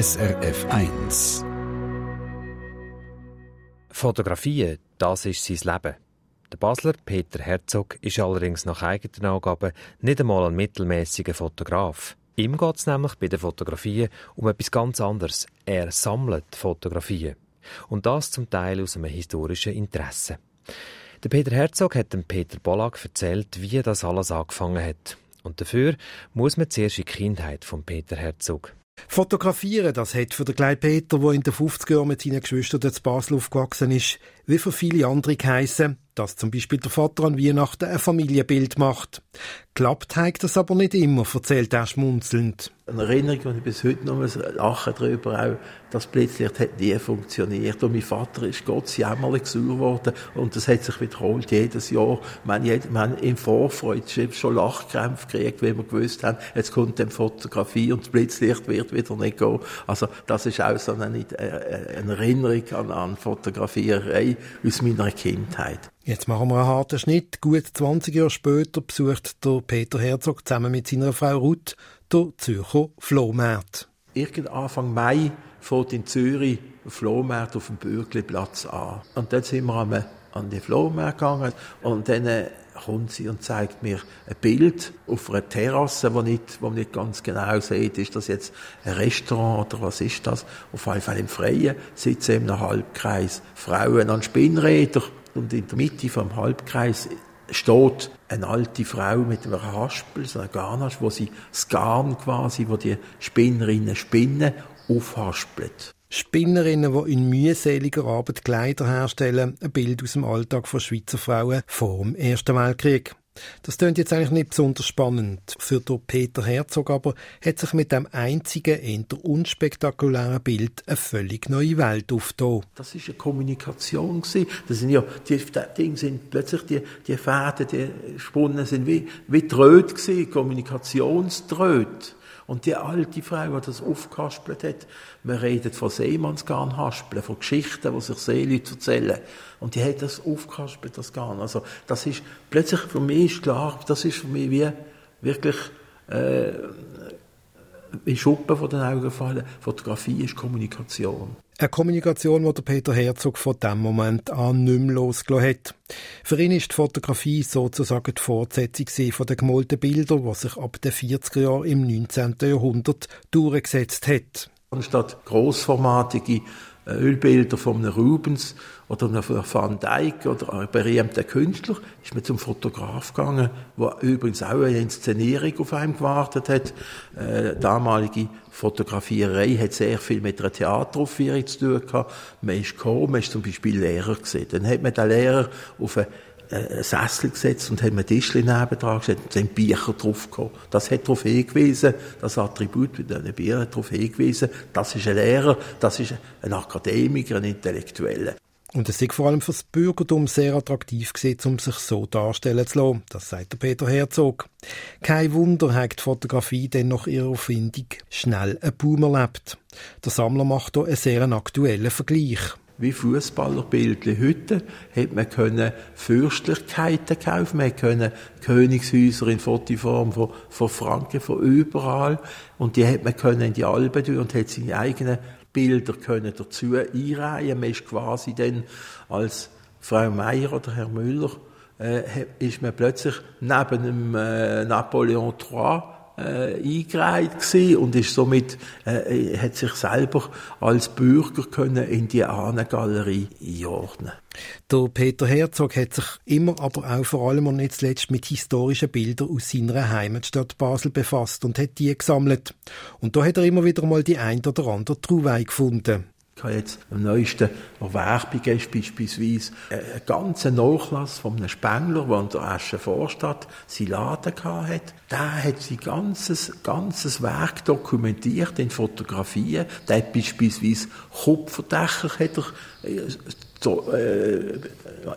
SRF 1. Fotografien, das ist sein Leben. Der Basler Peter Herzog ist allerdings nach eigenen Angaben nicht einmal ein mittelmäßiger Fotograf. Ihm geht es nämlich bei den Fotografien um etwas ganz anderes. Er sammelt Fotografien. Und das zum Teil aus einem historischen Interesse. Der Peter Herzog hat dem Peter Bollack erzählt, wie das alles angefangen hat. Und dafür muss man zuerst in die Kindheit von Peter Herzog. Fotografieren, das hat für den kleinen Peter, der in den 50er Jahren mit seinen Geschwistern zu Basel aufgewachsen ist, wie für viele andere geheissen, dass zum Beispiel der Vater an Weihnachten ein Familienbild macht. Klappt hat das aber nicht immer, erzählt er schmunzelnd. Eine Erinnerung, die ich bis heute noch lachen darüber, auch das Blitzlicht hat nie funktioniert. Und mein Vater ist Gott jämmerlich sauer geworden. Und das hat sich wiederholt jedes Jahr. Wir haben, im Vorfreude schon Lachkrämpfe gekriegt, weil wir gewusst haben, jetzt kommt dann Fotografie und das Blitzlicht wird wieder nicht gehen. Also, das ist auch so eine, äh, eine Erinnerung an, an Fotografierei aus meiner Kindheit. Jetzt machen wir einen harten Schnitt. Gut 20 Jahre später besucht der Peter Herzog zusammen mit seiner Frau Ruth der Zürcher Flohmarkt. Irgend Anfang Mai fährt in Zürich ein Flohmarkt auf dem Bürgliplatz an. Und dann sind wir an, an den Flohmarkt gegangen und dann äh, kommt sie und zeigt mir ein Bild auf einer Terrasse, wo nicht, wo man nicht ganz genau sieht, ist das jetzt ein Restaurant oder was ist das? Auf jeden Fall im Freien sitzen in einem Halbkreis Frauen an Spinnrädern und in der Mitte vom Halbkreis steht eine alte Frau mit einem Haspel, so einer Garnasch, wo sie das Garn quasi, wo die Spinnerinnen spinnen, aufhaspelt. Spinnerinnen, die in mühseliger Arbeit Kleider herstellen, ein Bild aus dem Alltag von Schweizer Frauen vor dem Ersten Weltkrieg. Das klingt jetzt eigentlich nicht besonders spannend. Für Peter Herzog aber hat sich mit dem einzigen, eher unspektakulären Bild eine völlig neue Welt aufgetan. Das ist eine Kommunikation. Das sind ja, die, Dinge sind plötzlich, die, die Fäden, die Spunnen sind wie, wie Tröd gewesen, Kommunikationströd. Und die alte Frau, die das aufgehaspelt hat, wir reden von Seemannsgarnhaspeln, von Geschichten, die sich Seeleute erzählen. Und die hat das aufgehaspelt, das Garn. Also, das ist, plötzlich für mich ist klar, das ist für mich wie, wirklich, äh, wie Schuppen von den Augen fallen. Fotografie ist Kommunikation. Eine Kommunikation, die der Peter Herzog von dem Moment an nicht mehr losgelassen hat. Für ihn ist die Fotografie sozusagen die Fortsetzung von den gemalten Bildern, die sich ab den 40er Jahren im 19. Jahrhundert durchgesetzt hat. Anstatt grossformatige Ölbilder von einem Rubens oder einem Van Dyck oder einem berühmten Künstler, ist man zum Fotograf gegangen, der übrigens auch eine Inszenierung auf einem gewartet hat. Äh, damalige Fotografierei hat sehr viel mit einer Theateraufführung zu tun gehabt. Man ist gekommen, man ist zum Beispiel Lehrer gesehen. Dann hat man den Lehrer auf eine einen Sessel gesetzt und hat mir Tischchen nebendran gesetzt und sind Bücher drauf. Das hat darauf hingewiesen, das Attribut mit diesen Büchern hat darauf hingewiesen, das ist ein Lehrer, das ist ein Akademiker, ein Intellektueller. Und es ist vor allem für das Bürgertum sehr attraktiv gewesen, um sich so darstellen zu lassen. Das sagt der Peter Herzog. Kein Wunder hat die Fotografie denn nach ihrer Erfindung schnell einen Boom erlebt. Der Sammler macht hier einen sehr aktuellen Vergleich wie Fußballerbildchen. Heute hat man können Fürstlichkeiten kaufen, man können Königshäuser in Fotoform von, von Franken, von überall. Und die hat man können in die Alben tun und hat seine eigenen Bilder können dazu einreihen. Man ist quasi dann als Frau Meier oder Herr Müller, äh, ist man plötzlich neben dem äh, Napoleon III äh, eingereiht gewesen und ist somit äh, hat sich selber als Bürger können in die Ahnengalerie einordnen. Der Peter Herzog hat sich immer, aber auch vor allem und nicht zuletzt mit historischen Bildern aus seiner Heimatstadt Basel befasst und hat die gesammelt. Und da hat er immer wieder mal die ein oder andere Truwei gefunden. Ich habe jetzt am neuesten Erwerbung ist beispielsweise einen ganzen Nachlass von einem Spengler, der an der Asche Vorstadt seinen Laden hatte. Der hat sein ganzes, ganzes Werk dokumentiert in Fotografien. Der hat beispielsweise Kupferdächer hat er, äh, äh,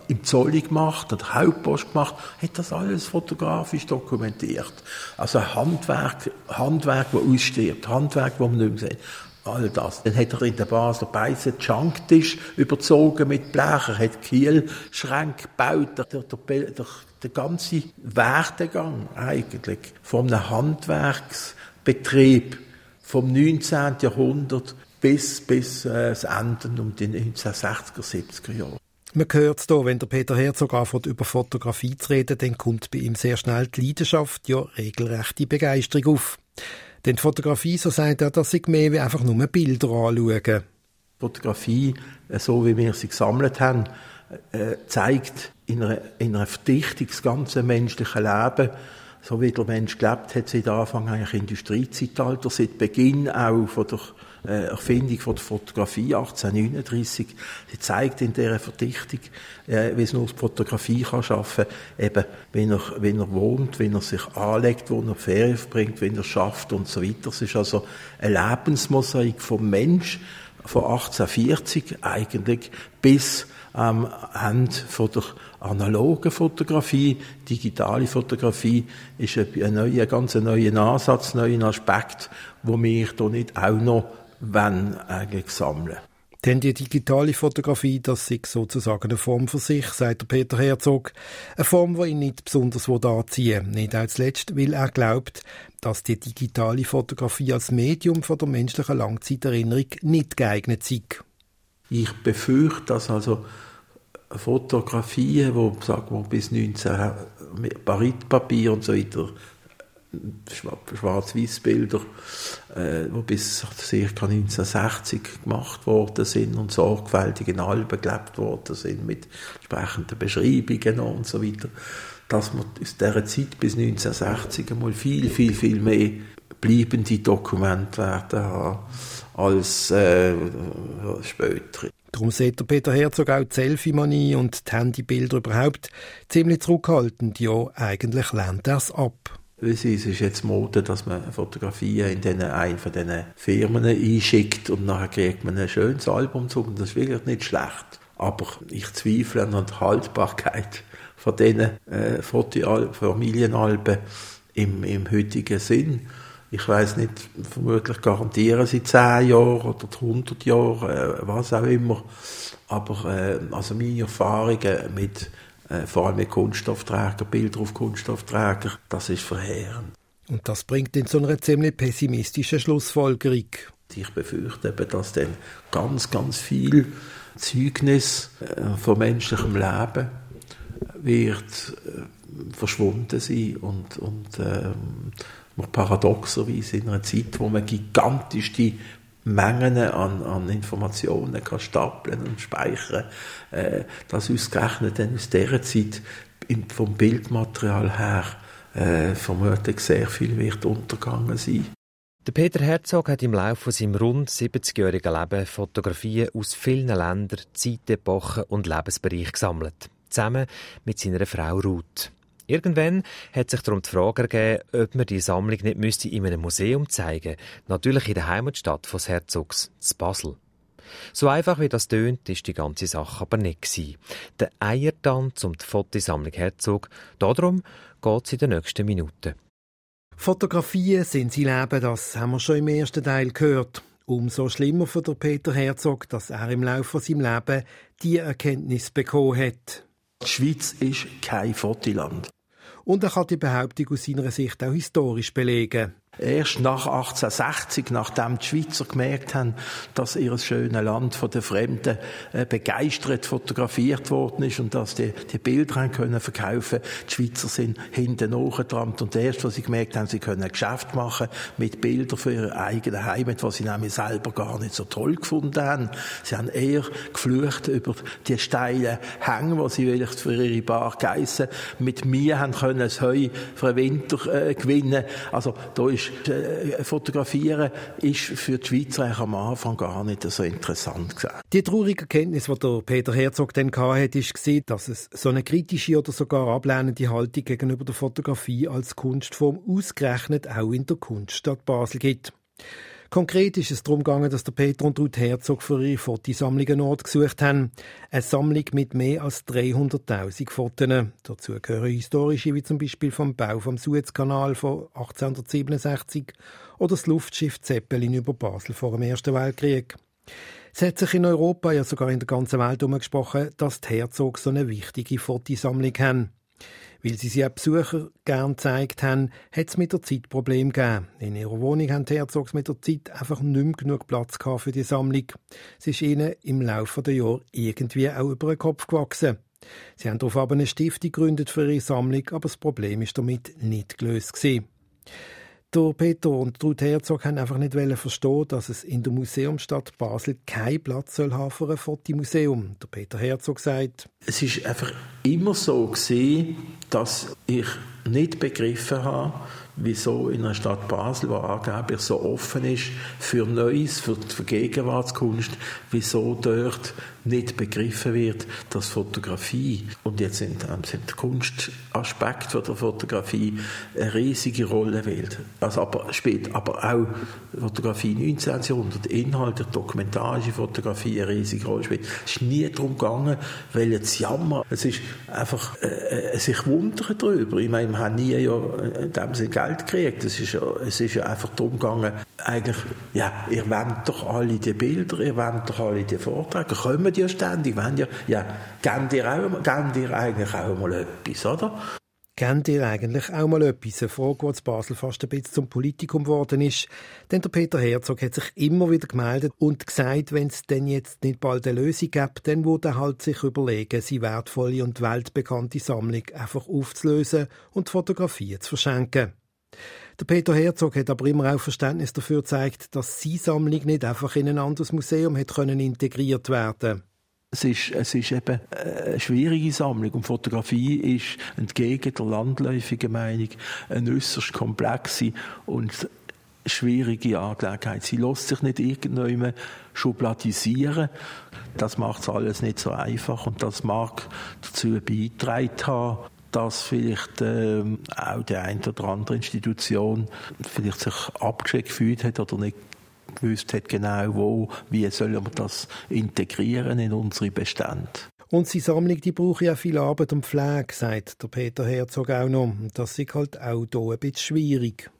im Zolli gemacht, hat Hauptpost gemacht, hat das alles fotografisch dokumentiert. Also Handwerk, Handwerk, das ausstirbt, Handwerk, das man nicht mehr sieht all das. Dann hat er in der Basler Beize Schanktisch überzogen mit Blech, er hat Kielschränke gebaut, der, der, der, der ganze Werdegang eigentlich einem Handwerksbetrieb vom 19. Jahrhundert bis, bis äh, das Ende um die 1960er, 70er Jahre. Man hört es hier, wenn der Peter Herzog anfängt, über Fotografie zu reden, dann kommt bei ihm sehr schnell die Leidenschaft, ja regelrechte Begeisterung auf. Denn die Fotografie, so sagt er, das ist mehr wie einfach nur Bilder anschauen. Fotografie, äh, so wie wir sie gesammelt haben, äh, zeigt in einer, in einer Verdichtung das ganze menschliche Leben, so wie der Mensch gelebt hat seit Anfang eigentlich Industriezeitalter, seit Beginn auch von der Erfindung von der Fotografie 1839. Sie zeigt in dieser Verdichtung, äh, wie es nur die Fotografie kann schaffen, eben, wenn er, wenn er wohnt, wenn er sich anlegt, wo er Ferien verbringt, wenn er schafft und so weiter. Es ist also eine Lebensmosaik vom Mensch von 1840 eigentlich bis am Ende von der analogen Fotografie. Digitale Fotografie ist ein neuer, ganz neuer Ansatz, ein neuer Aspekt, wo wir hier nicht auch noch wenn eigentlich sammeln. Denn die digitale Fotografie, das ist sozusagen eine Form für sich, sagt der Peter Herzog. Eine Form, die ihn nicht besonders anziehen Nicht als letzt, weil er glaubt, dass die digitale Fotografie als Medium von der menschlichen Langzeiterinnerung nicht geeignet sei. Ich befürchte, dass also Fotografien, wo, sagen wir, bis 19 Baritpapier und so weiter Schwarz-Weiß-Bilder, äh, die bis ca. 1960 gemacht worden sind und sorgfältig in Alben gelebt worden sind mit entsprechenden Beschreibungen und so weiter, dass man aus dieser Zeit bis 1960 einmal viel, viel, viel mehr bleibende Dokumente werden haben als äh, später. Darum sieht der Peter Herzog auch die Selfie-Manie und die Handybilder überhaupt ziemlich zurückhaltend. Ja, eigentlich lehnt er es ab. Es ist jetzt Mode, dass man Fotografien in den, einen von diesen Firmen einschickt und nachher kriegt man ein schönes Album zu und das ist wirklich nicht schlecht. Aber ich zweifle an der Haltbarkeit von diesen äh, Familienalben im, im heutigen Sinn. Ich weiß nicht, vermutlich garantieren sie 10 Jahre oder 100 Jahre, äh, was auch immer. Aber äh, also meine Erfahrungen mit äh, vor allem Kunststoffträger, Bilder auf Kunststoffträger, das ist verheerend. Und das bringt in so einer ziemlich pessimistischen Schlussfolgerung. Ich befürchte eben, dass dann ganz, ganz viel Zeugnis äh, von menschlichem Leben wird äh, verschwunden sein und, und ähm, paradoxerweise in einer Zeit, wo man gigantisch die Mengen an, an Informationen kann stapeln und speichern, äh, dass ausgerechnet dann aus dieser Zeit vom Bildmaterial her äh, vermutlich sehr viel wird untergegangen sein. Der Peter Herzog hat im Laufe seines rund 70-jährigen Lebens Fotografien aus vielen Ländern, Zeitepochen und Lebensbereichen gesammelt. Zusammen mit seiner Frau Ruth. Irgendwann hat sich darum die Frage ergeben, ob man die Sammlung nicht müsste in einem Museum zeigen Natürlich in der Heimatstadt des Herzogs, zu Basel. So einfach wie das tönt, ist die ganze Sache aber nicht gewesen. Der Eiertanz um die Fotosammlung Herzog, darum geht es in den nächsten Minuten. Fotografien sind sein Leben, das haben wir schon im ersten Teil gehört. Umso schlimmer für Peter Herzog, dass er im Laufe seines Lebens die Erkenntnis bekommen hat. Die Schweiz ist kein Fotoland. Und er kann die Behauptung aus seiner Sicht auch historisch belegen. Erst nach 1860, nachdem die Schweizer gemerkt haben, dass ihr schönes Land von den Fremden äh, begeistert fotografiert worden ist und dass die, die Bilder haben können verkaufen, die Schweizer sind hinten nachgetrampt und erst, was sie gemerkt haben, sie können ein Geschäft machen mit Bildern für ihre eigene Heimat, was sie nämlich selber gar nicht so toll gefunden haben. Sie haben eher geflucht über die steilen Hänge, wo sie vielleicht für ihre Bar Geissen mit mir haben können das Heu für den Winter äh, gewinnen. Also da ist ist, äh, fotografieren ist für die Schweizer am Anfang gar nicht so interessant gewesen. Die traurige Erkenntnis, die der Peter Herzog dann hatte, ist, dass es so eine kritische oder sogar ablehnende Haltung gegenüber der Fotografie als Kunstform ausgerechnet auch in der Kunststadt Basel gibt. Konkret ist es darum gegangen, dass der Peter und Ruth Herzog für ihre Fotosammlung einen Ort gesucht haben. Eine Sammlung mit mehr als 300.000 Fotos. Dazu gehören historische, wie zum Beispiel vom Bau vom Suezkanal von 1867 oder das Luftschiff Zeppelin über Basel vor dem Ersten Weltkrieg. Es hat sich in Europa, ja sogar in der ganzen Welt umgesprochen, dass die Herzog so eine wichtige Fotosammlung haben. Weil sie sie auch Besucher gern gezeigt haben, hat es mit der Zeit Probleme gegeben. In ihrer Wohnung haben die Herzogs mit der Zeit einfach nicht mehr genug Platz für die Sammlung. Sie ist ihnen im Laufe der Jahre irgendwie auch über den Kopf gewachsen. Sie haben darauf aber eine Stiftung gegründet für ihre Sammlung, aber das Problem ist damit nicht gelöst gewesen. Der Peter und Ruth Herzog haben einfach nicht verstehen, dass es in der Museumsstadt Basel keinen Platz soll haben für ein Fotomuseum. Der Peter Herzog sagt, es ist einfach immer so gesehen, dass ich nicht begriffen habe, wieso in einer Stadt Basel, die angeblich so offen ist für Neues, für die Gegenwartskunst, wieso dort nicht begriffen wird, dass Fotografie und jetzt sind, ähm, sind der Kunstaspekt der Fotografie eine riesige Rolle spielt. Also aber spielt aber auch Fotografie 19. Jahrhundert, Inhalt der dokumentarische Fotografie eine riesige Rolle spielt. Es ist nie darum gegangen, weil jetzt Jammer. Es ist einfach äh, äh sich wundern darüber. Ich meine, wir haben nie ja in dem Sinne Geld gekriegt. Es ist ja, es ist ja einfach darum gegangen, eigentlich, ja, ihr wollt doch alle die Bilder, ihr wollt doch alle die Vorträge, kommen wollen ja ständig, wollen ja, ja, geben dir, auch, geben dir eigentlich auch mal etwas, oder? Geben dir eigentlich auch mal etwas? Eine Frage, die in Basel fast ein bisschen zum Politikum geworden ist. Denn der Peter Herzog hat sich immer wieder gemeldet und gesagt, wenn es denn jetzt nicht bald eine Lösung gibt, dann würde er halt sich überlegen, seine wertvolle und weltbekannte Sammlung einfach aufzulösen und Fotografien zu verschenken. Der Peter Herzog hat aber immer auch Verständnis dafür gezeigt, dass seine Sammlung nicht einfach in ein anderes Museum können integriert werden es ist, es ist eben eine schwierige Sammlung und Fotografie ist entgegen der landläufigen Meinung eine äußerst komplexe und schwierige Angelegenheit. Sie lässt sich nicht irgendjemand schubladisieren. Das macht es alles nicht so einfach und das mag dazu beitragen haben, dass vielleicht ähm, auch die eine oder andere Institution vielleicht sich abgeschickt gefühlt hat oder nicht gewusst hat genau wo, wie sollen wir das integrieren in unsere Bestände. Und die Sammlung, die braucht ja viel Arbeit und Pflege, sagt der Peter Herzog auch noch. Das ist halt auch hier ein bisschen schwierig.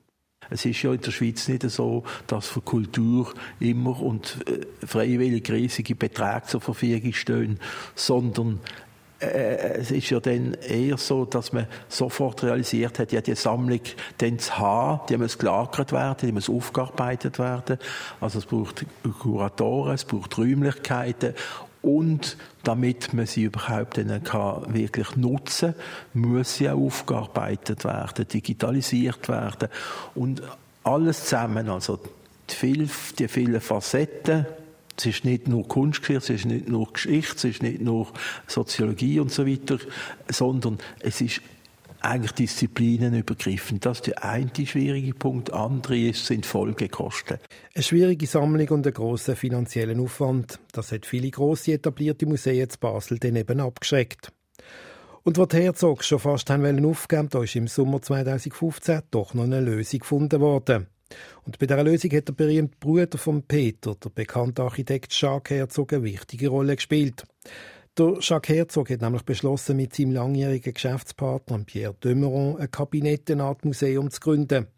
Es ist ja in der Schweiz nicht so, dass für Kultur immer und äh, freiwillig riesige Beträge zur Verfügung stehen, sondern äh, es ist ja dann eher so, dass man sofort realisiert hat, ja, die Sammlung dann zu haben, die muss gelagert werden, die muss aufgearbeitet werden. Also es braucht Kuratoren, es braucht Räumlichkeiten und damit man sie überhaupt dann kann wirklich nutzen muss sie auch aufgearbeitet werden, digitalisiert werden. Und alles zusammen, also die vielen Facetten, es ist nicht nur Kunstgeschichte, es ist nicht nur Geschichte, es ist nicht nur Soziologie und so weiter, sondern es ist eigentlich disziplinenübergreifend. Das ist der eine schwierige Punkt. Andere ist, sind Folgekosten. Eine schwierige Sammlung und einen grossen finanziellen Aufwand. Das hat viele grosse etablierte Museen in Basel dann eben abgeschreckt. Und was Herzog schon fast haben aufgeben da ist im Sommer 2015 doch noch eine Lösung gefunden worden. Und bei dieser Lösung hat der berühmte Bruder von Peter, der bekannte Architekt Jacques Herzog, eine wichtige Rolle gespielt. Der Jacques Herzog hat nämlich beschlossen, mit seinem langjährigen Geschäftspartner Pierre Demeron ein Kabinett, eine Art Museum zu gründen.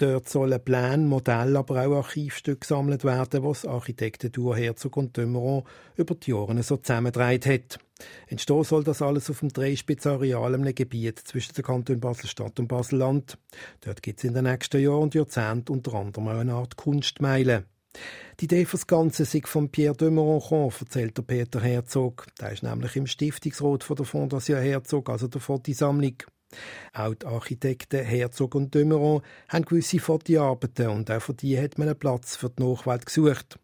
Dort sollen Pläne, Modelle, aber auch Archivstücke gesammelt werden, was Architektendur Herzog und Dömeron über die Jahre so zusammengedreht hat. Entstehen soll das alles auf dem Dreispitzareal einem Gebiet zwischen der Kanton Basel-Stadt und Basel-Land. Dort gibt es in den nächsten Jahren und Jahrzehnten unter anderem auch eine Art Kunstmeile. Die Idee für das Ganze sei von Pierre de Moronchon, erzählt der Peter Herzog. Der ist nämlich im Stiftungsrat von der Fondation Herzog, also der Fotosammlung. Auch die Architekten Herzog und Dömeron haben gewisse Fotoarbeiten und auch für die hat man einen Platz für die Nachwelt gesucht.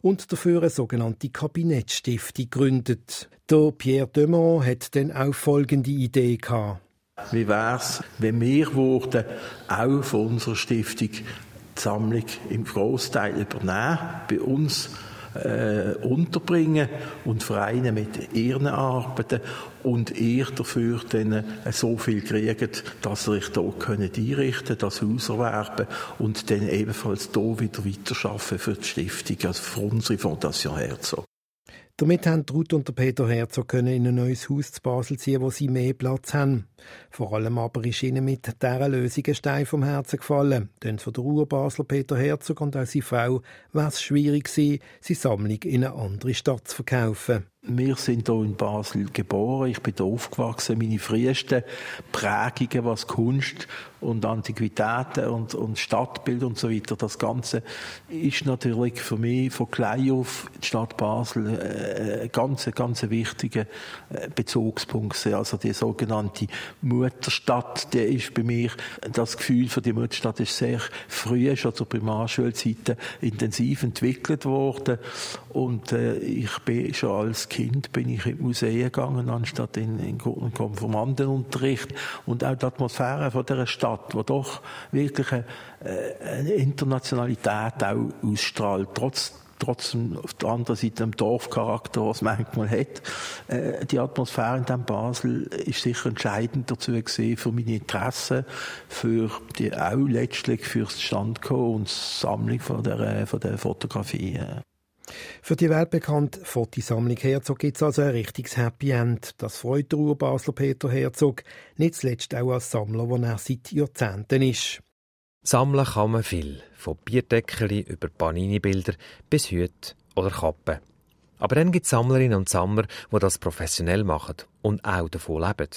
Und dafür eine sogenannte Kabinettstiftung gegründet. Der Pierre Dömeron hat dann auch folgende Idee gehabt. Wie wäre es, wenn wir würden auch von unserer Stiftung die Sammlung im Großteil übernehmen, bei uns äh, unterbringen und Vereine mit ihren Arbeiten und ihr dafür dann äh, so viel kriegt, dass ihr euch hier könnt einrichten das Haus erwerben und dann ebenfalls hier wieder weiterarbeiten für die Stiftung, also für unsere Fondation Herzog. Damit haben Ruth und Peter Herzog können in ein neues Haus zu Basel ziehen, wo sie mehr Platz haben. Vor allem aber ist ihnen mit dieser Lösung ein Stein vom Herzen gefallen. Denn für den Urbasler Peter Herzog und auch seine Frau war es schwierig seine Sammlung in eine andere Stadt zu verkaufen. Wir sind hier in Basel geboren, ich bin hier aufgewachsen. Meine frühesten Prägungen, was Kunst und Antiquitäten und, und Stadtbild und so weiter, das Ganze ist natürlich für mich von klein auf die Stadt Basel äh, ein ganz, ganz wichtiger äh, Bezugspunkt. Also die sogenannte Mutterstadt, der ist bei mir, das Gefühl für die Mutterstadt ist sehr früh, schon zur Primarschulzeiten intensiv entwickelt worden und äh, ich bin schon als Kind bin ich in Museen gegangen, anstatt in, in Konformantenunterricht. Und auch die Atmosphäre von dieser Stadt, die doch wirklich eine, eine Internationalität auch ausstrahlt, trotz trotzdem auf der anderen Seite im Dorfcharakter, was man manchmal hat. Äh, die Atmosphäre in dem Basel ist sicher entscheidend dazu gesehen für meine Interessen, für die auch letztlich fürs Standkommen und Sammlung von der, von der Fotografie. Für die weltbekannte Fotosammlung Herzog gibt es also ein richtiges Happy End. Das freut der Urbasler Peter Herzog, nicht zuletzt auch als Sammler, wo er seit Jahrzehnten ist. Sammeln kann man viel, von Bierdeckeli über Panini-Bilder bis Hüte oder Kappen. Aber dann gibt es Sammlerinnen und Sammler, die das professionell machen und auch davon leben.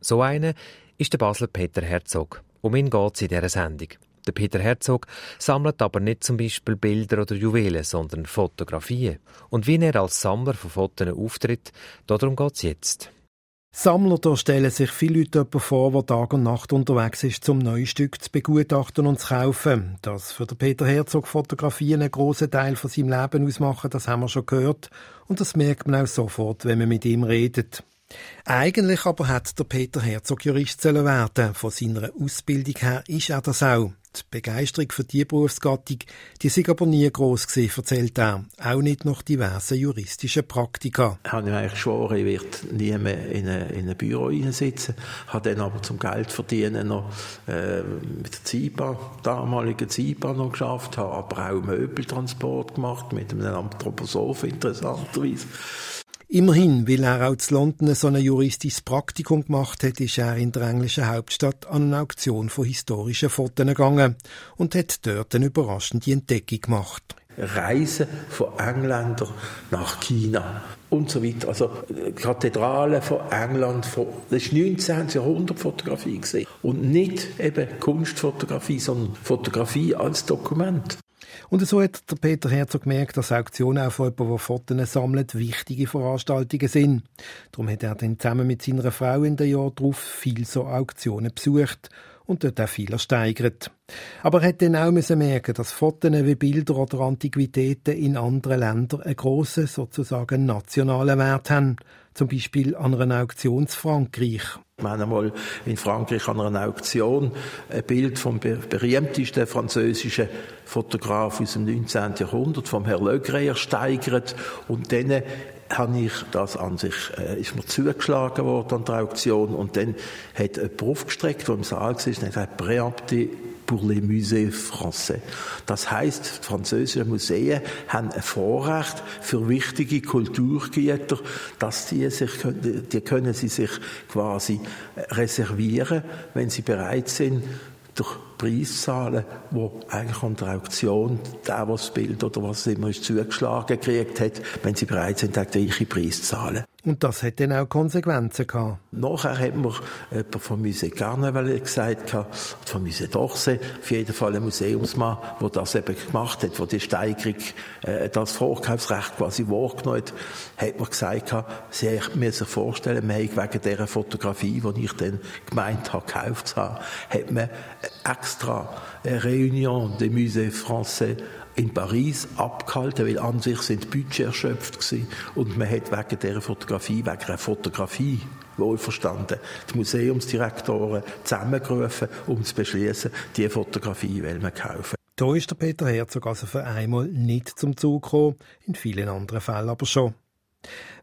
So einer ist der Basler Peter Herzog. Um ihn geht es in dieser Sendung. Der Peter Herzog sammelt aber nicht zum Beispiel Bilder oder Juwelen, sondern Fotografien. Und wie er als Sammler von Fotos auftritt, darum geht es jetzt. Sammler da stellen sich viele Leute vor, der Tag und Nacht unterwegs ist, zum neue Stück zu begutachten und zu kaufen. Dass für den Peter Herzog Fotografien einen grossen Teil von seinem Leben ausmachen, das haben wir schon gehört. Und das merkt man auch sofort, wenn man mit ihm redet. Eigentlich aber hat der Peter Herzog Jurist werden. Von seiner Ausbildung her ist er das auch. Die Begeisterung für diese Berufsgattung, die sei aber nie gross gewesen, erzählt er. Auch nicht nach diversen juristischen Praktika. Ich habe eigentlich geschworen, ich werde nie mehr in ein, Büro sitzen. Habe dann aber zum Geld verdienen noch äh, mit der ZIBA, damaligen ZIBA noch geschafft, habe aber auch Möbeltransport gemacht mit einem Anthroposoph interessanterweise. Immerhin, weil er auch zu London so ein juristisches Praktikum gemacht hat, ist er in der englischen Hauptstadt an eine Auktion von historischen Fotos gegangen und hat dort eine überraschende Entdeckung gemacht. Reisen von Engländern nach China und so weiter. Also Kathedralen von England, von, das ist 19. Jahrhundert Fotografie gesehen und nicht eben Kunstfotografie, sondern Fotografie als Dokument. Und so hat der Peter Herzog gemerkt, dass Auktionen auch von jemandem, der Fotos sammelt, wichtige Veranstaltungen sind. Darum hat er dann zusammen mit seiner Frau in den Jahren darauf viel so Auktionen besucht und dort auch viel ersteigert. Aber er hat dann auch müssen merken, dass Fotos wie Bilder oder Antiquitäten in anderen Ländern einen grossen, sozusagen nationalen Wert haben. Zum Beispiel an einer Auktion in Frankreich. Wir haben einmal in Frankreich an einer Auktion ein Bild vom berühmtesten französischen Fotograf aus dem 19. Jahrhundert, vom Herrn Legret, ersteigert. Und dann habe ich das an sich, äh, ist mir zugeschlagen worden an der Auktion und dann hat jemand aufgestreckt, der im Saal war, und hat gesagt, Préempté pour les musées français. Das heißt, die französischen Museen haben ein Vorrecht für wichtige Kulturgüter, dass die sich, die können sie sich quasi reservieren, wenn sie bereit sind, durch Preiszahlen, wo eigentlich an der Auktion der, das Bild oder was immer ist zugeschlagen gekriegt hat, wenn sie bereit sind, den gleichen Preis zu zahlen. Und das hat dann auch Konsequenzen gehabt. Nachher hat mir jemand vom Musée Carnaval gesagt, vom Musée d'Orsay, auf jeden Fall ein Museumsmann, der das eben gemacht hat, der die Steigerung, äh, das Vorkaufsrecht quasi wahrgenommen hat, hat mir gesagt, sie mir sich vorstellen, wir haben wegen dieser Fotografie, die ich dann gemeint habe, gekauft zu haben, hat man extra eine Réunion des Musées Français in Paris abgehalten, weil an sich sind Budget erschöpft gewesen und man hat wegen dieser Fotografie, wegen einer Fotografie wohlverstanden, die Museumsdirektoren zusammengerufen, um zu beschließen, diese Fotografie will man kaufen. Da ist der Peter Herzog also für einmal nicht zum Zug gekommen, in vielen anderen Fällen aber schon.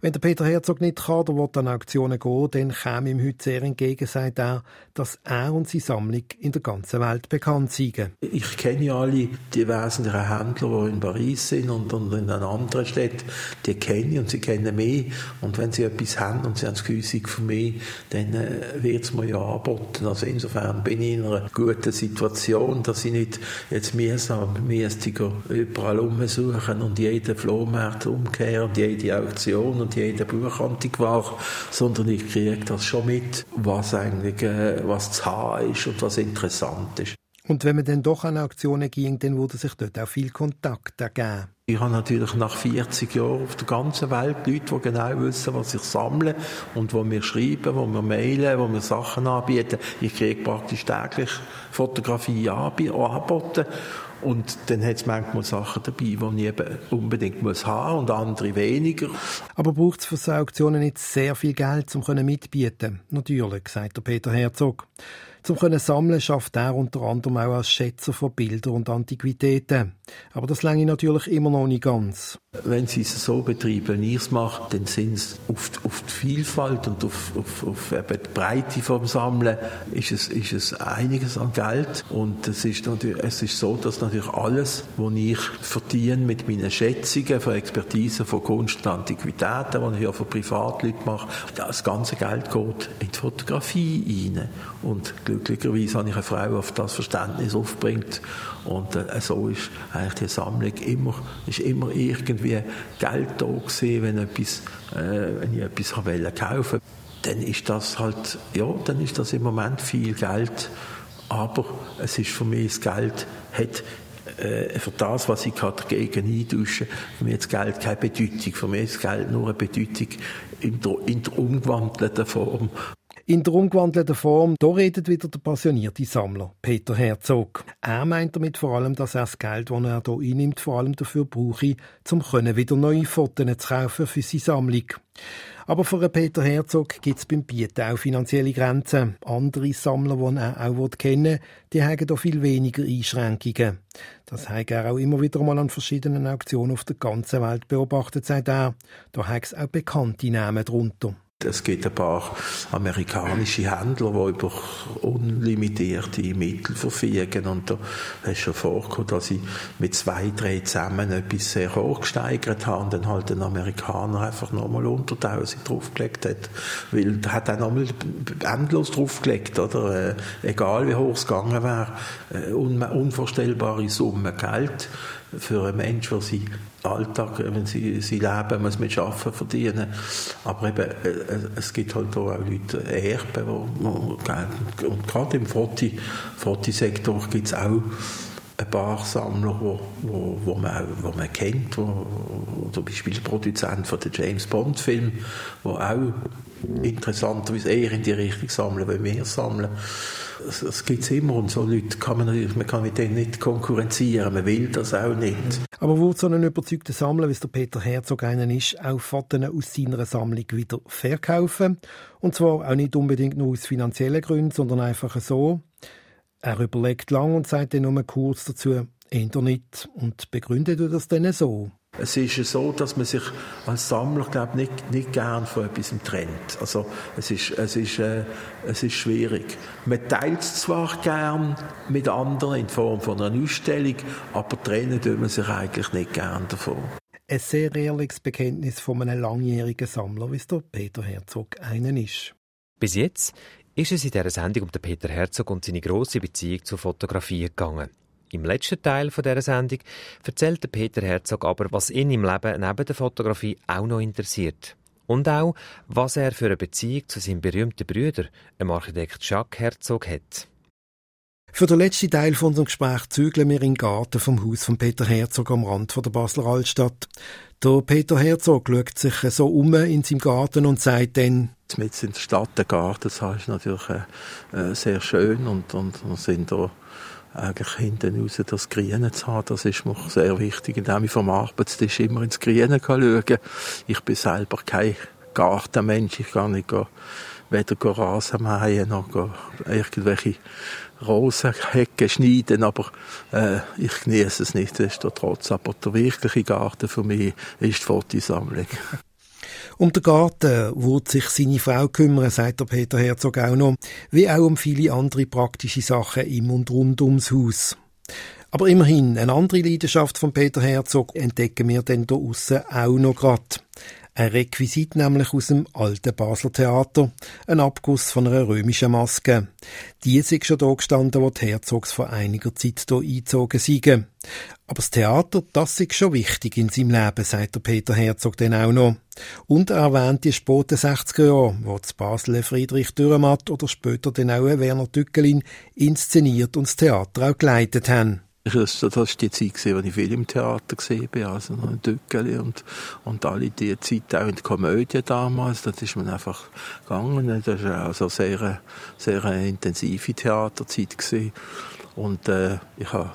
Wenn der Peter Herzog nicht kann oder will an Auktionen gehen, dann käme ihm heute sehr entgegen, sagt er, dass er und seine Sammlung in der ganzen Welt bekannt seien. Ich kenne alle die wesentlichen Händler, die in Paris sind und, und in einer anderen Stadt. Die kenne ich und sie kennen mich. Und wenn sie etwas haben und sie haben das Gefühl von mir, dann äh, wird es mir ja angeboten. Also insofern bin ich in einer guten Situation, dass ich nicht jetzt mühsam, mühstiger überall umsuchen und jeden Flohmarkt umkehren und jede Auktion und jeder Buchantiquar, sondern ich kriege das schon mit, was eigentlich, äh, was zu haben ist und was interessant ist. Und wenn man dann doch an Aktionen ging, dann wurde sich dort auch viel Kontakt ergeben. Ich habe natürlich nach 40 Jahren auf der ganzen Welt Leute, die genau wissen, was ich sammle und wo mir schreiben, wo mir mailen, wo mir Sachen anbieten. Ich kriege praktisch täglich Fotografie angeboten. Und dann hat es manchmal Sachen dabei, die ich eben unbedingt muss haben und andere weniger. Aber braucht es für so Auktionen nicht sehr viel Geld, um mitbieten Natürlich, sagt der Peter Herzog. Zum sammeln schafft er unter anderem auch als Schätzer von Bildern und Antiquitäten. Aber das länge natürlich immer noch nicht ganz. Wenn Sie es so betreiben, wie ich es mache, dann sind es auf, auf die Vielfalt und auf, auf, auf die Breite vom Sammeln ist es, ist es einiges an Geld. Und es ist, natürlich, es ist so, dass natürlich alles, was ich verdiene mit meinen Schätzungen von Expertise von Kunst und Antiquitäten, die ich ja von Privatleuten mache, das ganze Geld geht in die Fotografie rein. Und glücklicherweise habe ich eine Frau, die auf das Verständnis aufbringt. Und äh, so ist eigentlich die Sammlung immer, ist immer irgendwie Geld da gewesen, wenn, etwas, äh, wenn ich etwas kaufen dann ist das halt, ja, dann ist das im Moment viel Geld. Aber es ist für mich, das Geld hat äh, für das, was ich dagegen eintauschen kann, für mich hat das Geld keine Bedeutung. Für mich ist das Geld nur eine Bedeutung in der, in der umgewandelten Form. In der umgewandelten Form, da redet wieder der passionierte Sammler, Peter Herzog. Er meint damit vor allem, dass er das Geld, das er hier einnimmt, vor allem dafür brauche, um wieder neue Fotos zu kaufen für seine Sammlung. Aber für Peter Herzog gibt es beim Bieten auch finanzielle Grenzen. Andere Sammler, die er auch kennen die haben da viel weniger Einschränkungen. Das hat er auch immer wieder mal an verschiedenen Auktionen auf der ganzen Welt beobachtet, sagt er. Da hat es auch bekannte Namen drunter. Es gibt ein paar amerikanische Händler, die über unlimitierte Mittel verfügen. Und da hast schon vorgekommen, dass ich mit zwei, drei zusammen etwas sehr hoch gesteigert habe und dann halt ein Amerikaner einfach nochmal unter 1000 draufgelegt hat. Weil er hat dann nochmal endlos draufgelegt, oder? Äh, egal wie hoch es gegangen wäre. Äh, unvorstellbare Summen Geld für einen Menschen, der seinen Alltag, wenn sie, sie leben, muss mit Arbeiten verdienen. Aber eben, äh, es gibt halt auch Leute, Erben, wo, wo, und gerade im Fotosektor gibt es auch ein paar Sammler, wo, wo, wo, man, wo man kennt, wo, zum Beispiel der Produzent von den James Bond Film, wo auch interessanterweise eher in die Richtung sammeln, wie wir sammeln das, gibt es immer und so Leute kann man man kann mit denen nicht konkurrenzieren, man will das auch nicht. Aber wo so ein überzeugter Sammler, wie der Peter Herzog einen ist, auch Fotos aus seiner Sammlung wieder verkaufen? Und zwar auch nicht unbedingt nur aus finanziellen Gründen, sondern einfach so. Er überlegt lang und sagt dann nur kurz dazu, eher nicht und begründet das dann so. Es ist so, dass man sich als Sammler glaub, nicht, nicht gern von etwas trennt. Also es ist, es, ist, äh, es ist schwierig. Man teilt es zwar gern mit anderen in Form von einer Ausstellung, aber trennen tut man sich eigentlich nicht gern davon. Ein sehr ehrliches Bekenntnis von einem langjährigen Sammler, wie es der Peter Herzog einen ist. Bis jetzt ist es in dieser Sendung um den Peter Herzog und seine grosse Beziehung zur Fotografie gegangen. Im letzten Teil dieser Sendung erzählt Peter Herzog aber, was ihn im Leben neben der Fotografie auch noch interessiert. Und auch, was er für eine Beziehung zu seinem berühmten Brüder, dem Architekt Jacques Herzog, hat. Für den letzten Teil von unserem Gespräch zügeln wir in den Garten vom Haus von Peter Herzog am Rand der Basler Altstadt. Der Peter Herzog schaut sich so um in seinem Garten und sagt dann, mit in der Stadt der Garten, das ist natürlich äh, sehr schön und, und, und sind da eigentlich hinten raus das Grüne zu haben, das ist mir sehr wichtig, indem ich vom Arbeitstisch immer ins Grüne schauen kann. Ich bin selber kein Gartenmensch, ich kann nicht weder Rasen mähen noch irgendwelche Rosenhecken schneiden, aber äh, ich genieße es nicht, trotz. Aber der wirkliche Garten für mich ist die Fotosammlung. Um den Garten wird sich seine Frau kümmern, sagt der Peter Herzog auch noch, wie auch um viele andere praktische Sachen im und rund ums Haus. Aber immerhin, eine andere Leidenschaft von Peter Herzog entdecken wir dann da aussen auch noch grad. Ein Requisit nämlich aus dem alten Basler Theater, ein Abguss von einer römischen Maske. Die ist schon da gestanden, wo die Herzogs vor einiger Zeit hier eingezogen sind. Aber das Theater, das ist schon wichtig in seinem Leben, sagt der Peter Herzog dann auch noch. Und er erwähnt die späten 60er Jahre, wo das Basel Friedrich Dürrematt oder später dann auch Werner Tückelin inszeniert und das Theater auch geleitet haben. Das, war die Zeit, gewesen, ich viel im Theater gesehen bin, also noch in Dückeli und, und alle die Zeit auch in der Komödie damals, das ist man einfach gegangen. Das war also sehr, sehr eine intensive Theaterzeit gewesen. Und äh, ich habe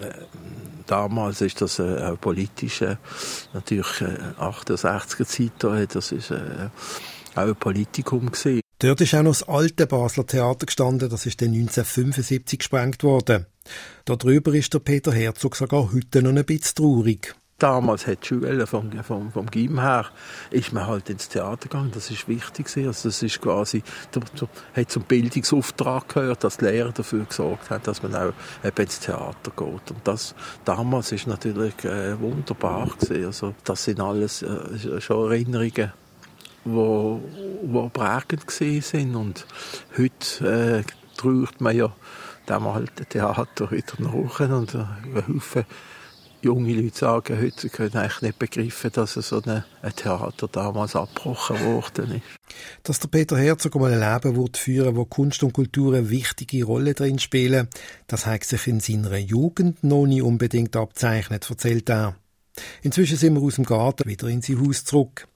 äh, damals ist das äh, auch politisch, äh, natürlich äh, 68er Zeit, das ist äh, auch ein Politikum gewesen. Dort ist auch noch das alte Basler Theater gestanden, das ist dann 1975 gesprengt worden. Darüber ist der Peter Herzog sogar heute noch ein bisschen traurig. Damals hat die Schule vom, vom, vom Gym her, ist man halt ins Theater gegangen, das ist wichtig Also das ist quasi, hat zum Bildungsauftrag gehört, dass die Lehrer dafür gesorgt haben, dass man auch eben ins Theater geht. Und das, damals ist natürlich äh, wunderbar gewesen. Also das sind alles äh, schon Erinnerungen wo, wo prägend sind und heute äh, trauert man ja dem alten Theater wieder nach und Haufen junge Leute sagen heute, können eigentlich nicht begreifen, dass so ein, Theater damals abgebrochen worden ist. Dass der Peter Herzog mal ein Leben wird führen wo Kunst und Kultur eine wichtige Rolle drin spielen, das hat sich in seiner Jugend noch nie unbedingt abzeichnet, erzählt er. Inzwischen sind wir aus dem Garten wieder in sein Haus zurück.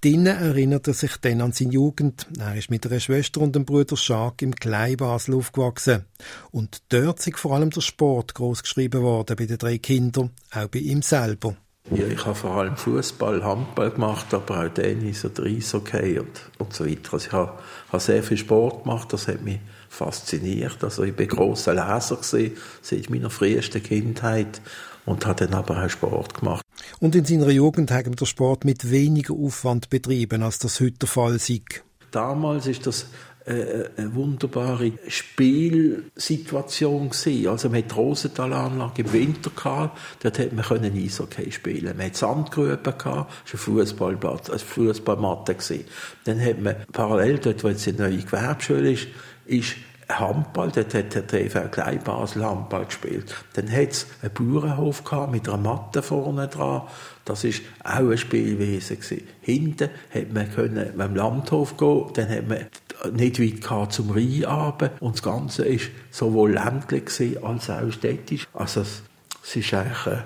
Drinnen erinnert er sich dann an seine Jugend. Er ist mit einer Schwester und dem Bruder Schark im Kleinbasel aufgewachsen. Und dort ist vor allem der Sport groß geschrieben worden bei den drei Kindern, auch bei ihm selber. Ja, ich habe vor allem Fußball, Handball gemacht, aber auch Tennis oder Eishockey und, und so weiter. Also ich habe, habe sehr viel Sport gemacht, das hat mich fasziniert. Also ich bin großer Leser gewesen, seit meiner frühesten Kindheit und habe dann aber auch Sport gemacht. Und in seiner Jugend haben wir den Sport mit weniger Aufwand betrieben, als das heute der Fall ist. Damals ist das äh, eine wunderbare Spielsituation gewesen. Also man hat die Rosenthalanlage im Winter gehabt, dort hat man können Eishockey spielen. Man hat Sandgrüben gehabt, das war ein Fußballplatz, eine Fußballmatte gewesen. Dann hat man parallel dort, wo jetzt eine neue Gewerbeschule ist, ist Handball, dort hat der TV Klein Basel Handball gespielt. Dann hat es einen Bauernhof gehabt mit einer Matte vorne dran. Das war auch ein Spielwesen. Gewesen. Hinten hat man können beim Landhof gehen, dann hat man nicht weit gehabt zum Rhein runter. Und das Ganze war sowohl ländlich als auch städtisch. Also es, es ist eigentlich eine,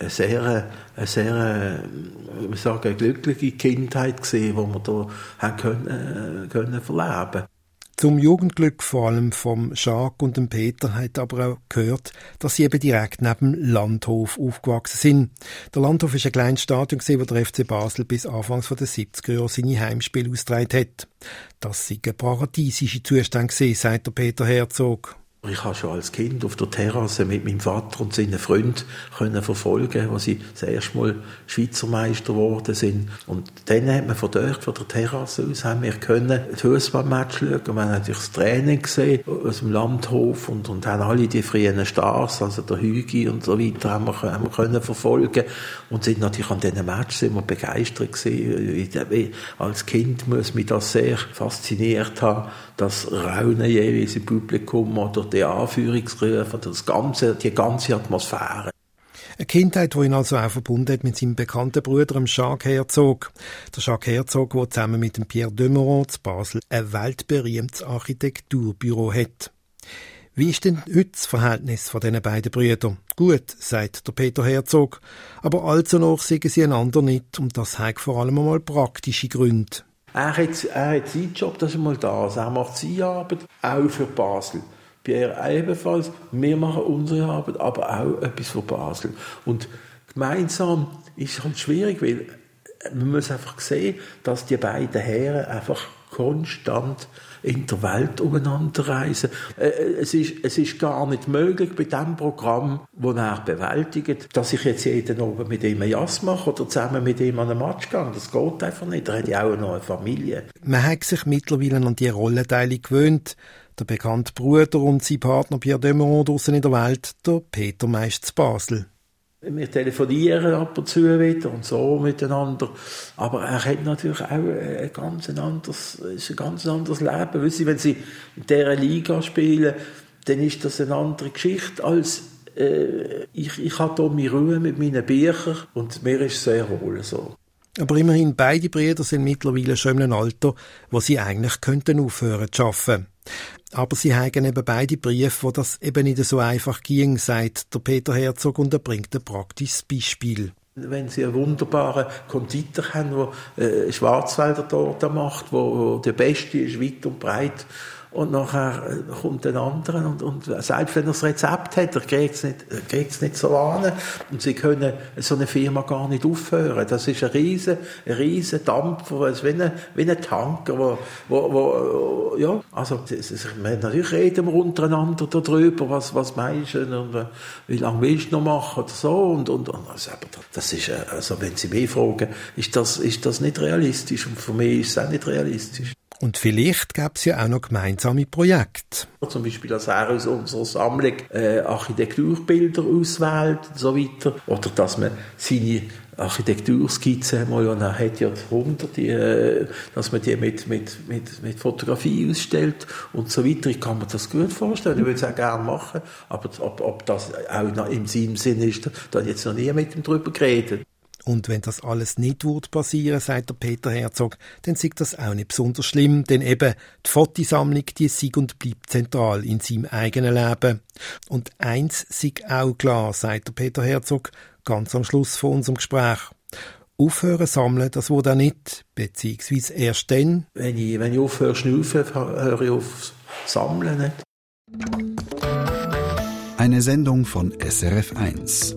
eine sehr, eine sehr ich sagen, glückliche Kindheit gewesen, die wir da haben können, können verleben zum Jugendglück vor allem vom Jacques und dem Peter hat aber auch gehört, dass sie eben direkt neben dem Landhof aufgewachsen sind. Der Landhof ist ein kleines Stadion, wo der FC Basel bis Anfangs der 70er Jahre seine Heimspiele ausgetragen hat. Das sei ein paradiesischer Zustand gewesen, sagt der Peter Herzog. Ich habe schon als Kind auf der Terrasse mit meinem Vater und seinen Freunden verfolgen, als sie das erste Mal Schweizer Meister geworden sind. Und dann hat man von dort, von der Terrasse aus, haben wir können das Fußballmatch schauen. Wir haben natürlich das Training gesehen aus dem Landhof und, und haben alle die frühen Stars, also der Hügi und so weiter, haben wir, haben wir können verfolgen. Und sind natürlich an diesen Matches immer begeistert gewesen. Als Kind muss mich das sehr fasziniert haben, das Raunen jeweils im Publikum oder die Anführungsrufe, das ganze, die ganze Atmosphäre. Eine Kindheit, die ihn also auch verbunden hat mit seinem bekannten Bruder, dem Jacques Herzog. Der Jacques Herzog, der zusammen mit dem Pierre Demeron zu Basel ein weltberühmtes Architekturbüro hat. Wie ist denn heute das Verhältnis von diesen beiden Brüdern? Gut, sagt der Peter Herzog, aber allzu noch sehen sie einander nicht und das hat vor allem einmal praktische Gründe. Er hat, er hat seinen Job, das ist mal da. Er macht seine Arbeit auch für Basel. Pierre ebenfalls. Wir machen unsere Arbeit, aber auch etwas für Basel. Und gemeinsam ist es halt schwierig, weil man muss einfach sehen, dass die beiden Herren einfach konstant in der Welt umeinander reisen. Äh, äh, es ist, es ist gar nicht möglich bei dem Programm, das er bewältigt, dass ich jetzt jeden Abend mit ihm ein Jass mache oder zusammen mit ihm an einen Match gehe. Das geht einfach nicht. Er hat ja auch noch eine Familie. Man hat sich mittlerweile an die Rollenteilung gewöhnt. Der bekannte Bruder und sein Partner Pierre Demeron draussen in der Welt, der Peter Meist zu Basel. Wir telefonieren ab und zu wieder und so miteinander. Aber er hat natürlich auch ein ganz anderes, ein ganz anderes Leben. Wissen Sie, wenn Sie in dieser Liga spielen, dann ist das eine andere Geschichte als äh, ich, ich habe hier meine Ruhe mit meinen Büchern und mir ist sehr wohl so. Aber immerhin, beide Brüder sind mittlerweile schon in einem Alter, wo sie eigentlich könnten aufhören zu arbeiten. Aber sie haben eben beide Briefe, wo das eben nicht so einfach ging, sagt der Peter Herzog und er bringt ein praktisches Beispiel. Wenn Sie einen wunderbaren Konditor haben, der äh, Schwarzwälder Torte macht, wo, wo der beste ist, weit und breit, und nachher äh, kommt ein anderer und, und selbst wenn er das Rezept hat, er kriegt es nicht, er kriegt's nicht so an. Und sie können so eine Firma gar nicht aufhören. Das ist ein riesen, riesen Dampfer, wie ein, wie ein Tanker, wo, wo, wo ja, also, natürlich reden wir untereinander darüber, was, was meinst du und äh, wie lange willst du noch machen oder so und, und, und also, das ist, äh, also wenn Sie mich fragen, ist das, ist das nicht realistisch und für mich ist es auch nicht realistisch. Und vielleicht gäbe es ja auch noch gemeinsame Projekte. Zum Beispiel, dass er aus unserer Sammlung äh, Architekturbilder auswählt und so weiter. Oder dass man seine Architekturskizzen mal, und er hat ja hunderte, äh, dass man die mit, mit, mit, mit Fotografie ausstellt und so weiter. Ich kann mir das gut vorstellen. Ich würde es auch gerne machen. Aber ob, ob das auch noch in seinem Sinn ist, da habe ich jetzt noch nie mit ihm drüber geredet. Und wenn das alles nicht wird passieren, sagt der Peter Herzog, dann sieht das auch nicht besonders schlimm, denn eben die Fotosammlung, die sieg und bleibt zentral in seinem eigenen Leben. Und eins sieg auch klar, sagt der Peter Herzog, ganz am Schluss von unserem Gespräch. Aufhören sammeln, das wurde er nicht, beziehungsweise erst dann. Wenn ich, wenn ich aufhöre schnaufen, höre ich auf sammeln nicht. Eine Sendung von SRF 1.